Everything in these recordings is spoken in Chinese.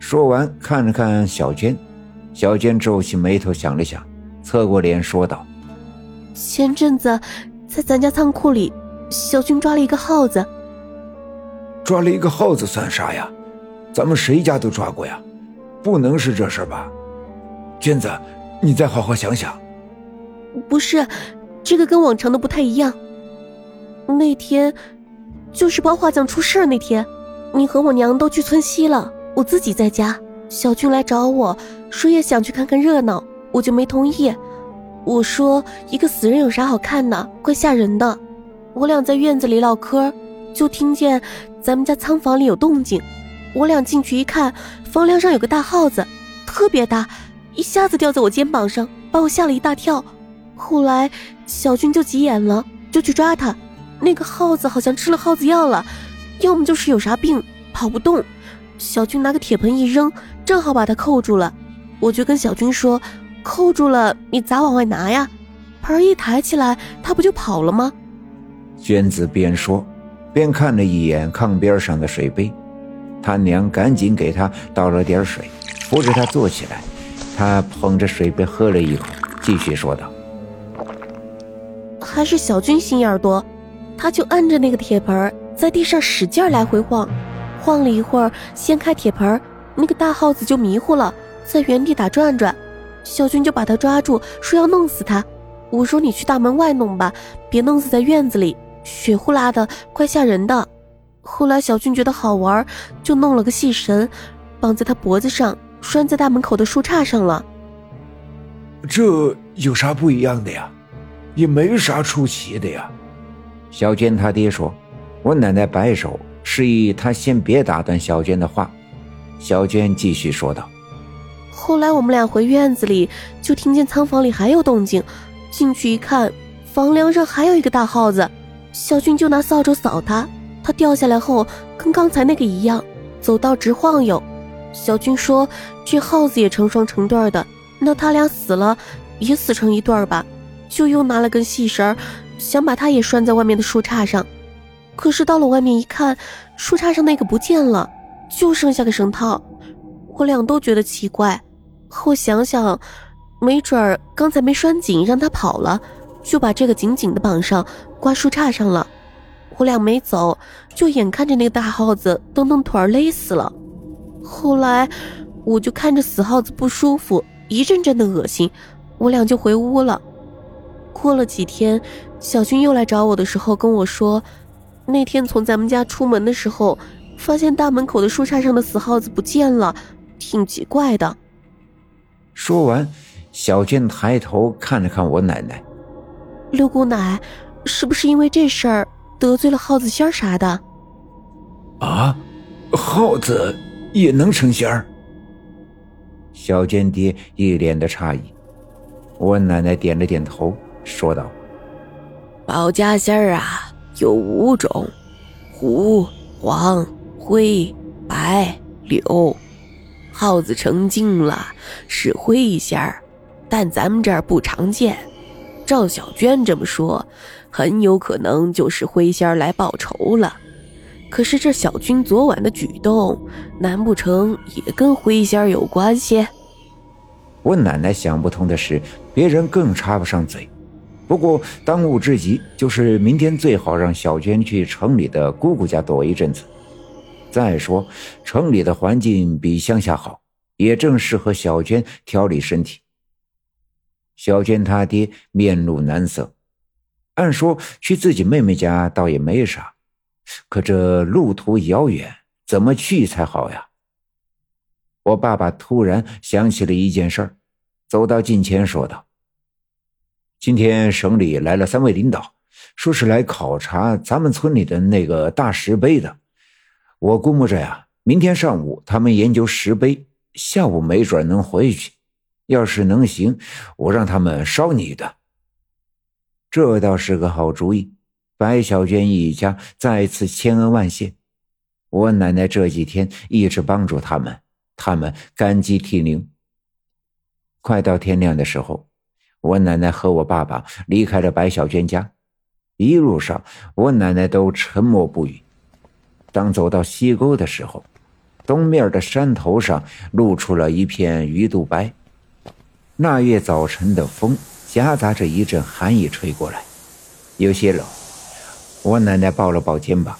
说完，看了看小娟，小娟皱起眉头想了想，侧过脸说道：“前阵子，在咱家仓库里，小军抓了一个耗子。抓了一个耗子算啥呀？咱们谁家都抓过呀，不能是这事吧？娟子，你再好好想想。不是，这个跟往常的不太一样。那天，就是包画匠出事那天，你和我娘都去村西了。”我自己在家，小军来找我说也想去看看热闹，我就没同意。我说一个死人有啥好看的，怪吓人的。我俩在院子里唠嗑，就听见咱们家仓房里有动静。我俩进去一看，房梁上有个大耗子，特别大，一下子掉在我肩膀上，把我吓了一大跳。后来小军就急眼了，就去抓他。那个耗子好像吃了耗子药了，要么就是有啥病，跑不动。小军拿个铁盆一扔，正好把他扣住了。我就跟小军说：“扣住了，你咋往外拿呀？”盆一抬起来，他不就跑了吗？娟子边说，边看了一眼炕边上的水杯。他娘赶紧给他倒了点水，扶着他坐起来。他捧着水杯喝了一口，继续说道：“还是小军心眼多，他就按着那个铁盆在地上使劲来回晃。”晃了一会儿，掀开铁盆，那个大耗子就迷糊了，在原地打转转。小军就把他抓住，说要弄死他。我说你去大门外弄吧，别弄死在院子里，血呼啦的，怪吓人的。后来小军觉得好玩，就弄了个细绳，绑在他脖子上，拴在大门口的树杈上了。这有啥不一样的呀？也没啥出奇的呀。小娟他爹说：“我奶奶摆手。”示意他先别打断小娟的话，小娟继续说道：“后来我们俩回院子里，就听见仓房里还有动静，进去一看，房梁上还有一个大耗子。小军就拿扫帚扫它，它掉下来后跟刚才那个一样，走道直晃悠。小军说这耗子也成双成对的，那他俩死了也死成一对吧？就又拿了根细绳，想把它也拴在外面的树杈上。”可是到了外面一看，树杈上那个不见了，就剩下个绳套。我俩都觉得奇怪。后想想，没准儿刚才没拴紧，让他跑了，就把这个紧紧的绑上，挂树杈上了。我俩没走，就眼看着那个大耗子蹬蹬腿儿勒死了。后来我就看着死耗子不舒服，一阵阵的恶心，我俩就回屋了。过了几天，小军又来找我的时候跟我说。那天从咱们家出门的时候，发现大门口的树杈上的死耗子不见了，挺奇怪的。说完，小娟抬头看了看我奶奶。六姑奶，是不是因为这事儿得罪了耗子仙儿啥的？啊，耗子也能成仙儿？小娟爹一脸的诧异。我奶奶点了点头，说道：“保家仙儿啊。”有五种，胡、黄、灰、白、柳。耗子成精了是灰仙儿，但咱们这儿不常见。赵小娟这么说，很有可能就是灰仙儿来报仇了。可是这小军昨晚的举动，难不成也跟灰仙儿有关系？我奶奶想不通的是，别人更插不上嘴。不过当务之急就是明天最好让小娟去城里的姑姑家躲一阵子。再说城里的环境比乡下好，也正适合小娟调理身体。小娟她爹面露难色，按说去自己妹妹家倒也没啥，可这路途遥远，怎么去才好呀？我爸爸突然想起了一件事，走到近前说道。今天省里来了三位领导，说是来考察咱们村里的那个大石碑的。我估摸着呀，明天上午他们研究石碑，下午没准能回去。要是能行，我让他们捎你的。这倒是个好主意。白小娟一家再次千恩万谢。我奶奶这几天一直帮助他们，他们感激涕零。快到天亮的时候。我奶奶和我爸爸离开了白小娟家，一路上我奶奶都沉默不语。当走到西沟的时候，东面的山头上露出了一片鱼肚白。那月早晨的风夹杂着一阵寒意吹过来，有些冷。我奶奶抱了抱肩膀，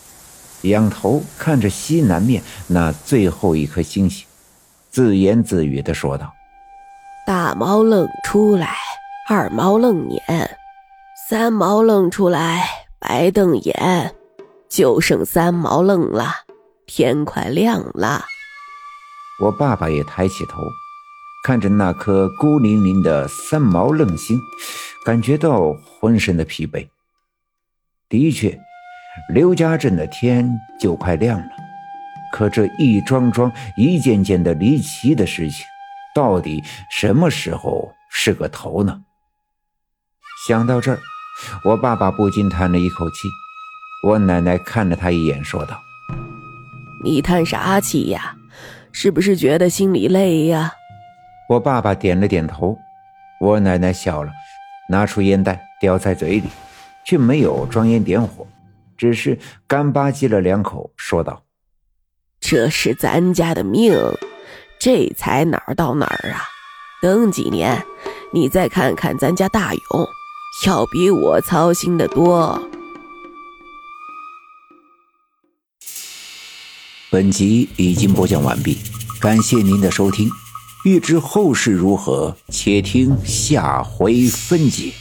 仰头看着西南面那最后一颗星星，自言自语地说道：“大猫愣出来，二毛愣撵，三毛愣出来，白瞪眼，就剩三毛愣了。”天快亮了，我爸爸也抬起头，看着那颗孤零零的三毛愣星，感觉到浑身的疲惫。的确，刘家镇的天就快亮了，可这一桩桩、一件件的离奇的事情，到底什么时候是个头呢？想到这儿，我爸爸不禁叹了一口气。我奶奶看了他一眼，说道。你叹啥气呀？是不是觉得心里累呀？我爸爸点了点头，我奶奶笑了，拿出烟袋叼在嘴里，却没有装烟点火，只是干吧唧了两口，说道：“这是咱家的命，这才哪儿到哪儿啊？等几年，你再看看咱家大勇，要比我操心的多。”本集已经播讲完毕，感谢您的收听。欲知后事如何，且听下回分解。